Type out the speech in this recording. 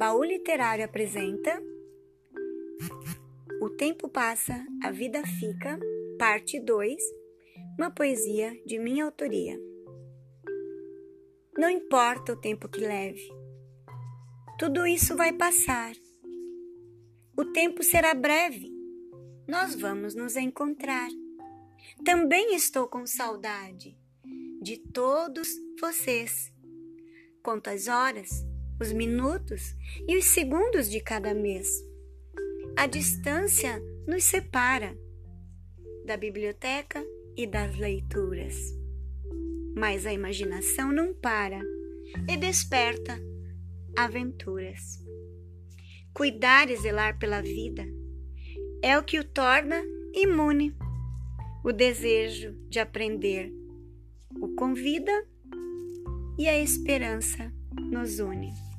Baú Literário apresenta O Tempo Passa, a Vida Fica, parte 2, uma poesia de minha autoria. Não importa o tempo que leve, tudo isso vai passar. O tempo será breve, nós vamos nos encontrar. Também estou com saudade de todos vocês. Conto as horas os minutos e os segundos de cada mês. A distância nos separa da biblioteca e das leituras. Mas a imaginação não para e desperta aventuras. Cuidar e zelar pela vida é o que o torna imune. O desejo de aprender o convida e a esperança nos une.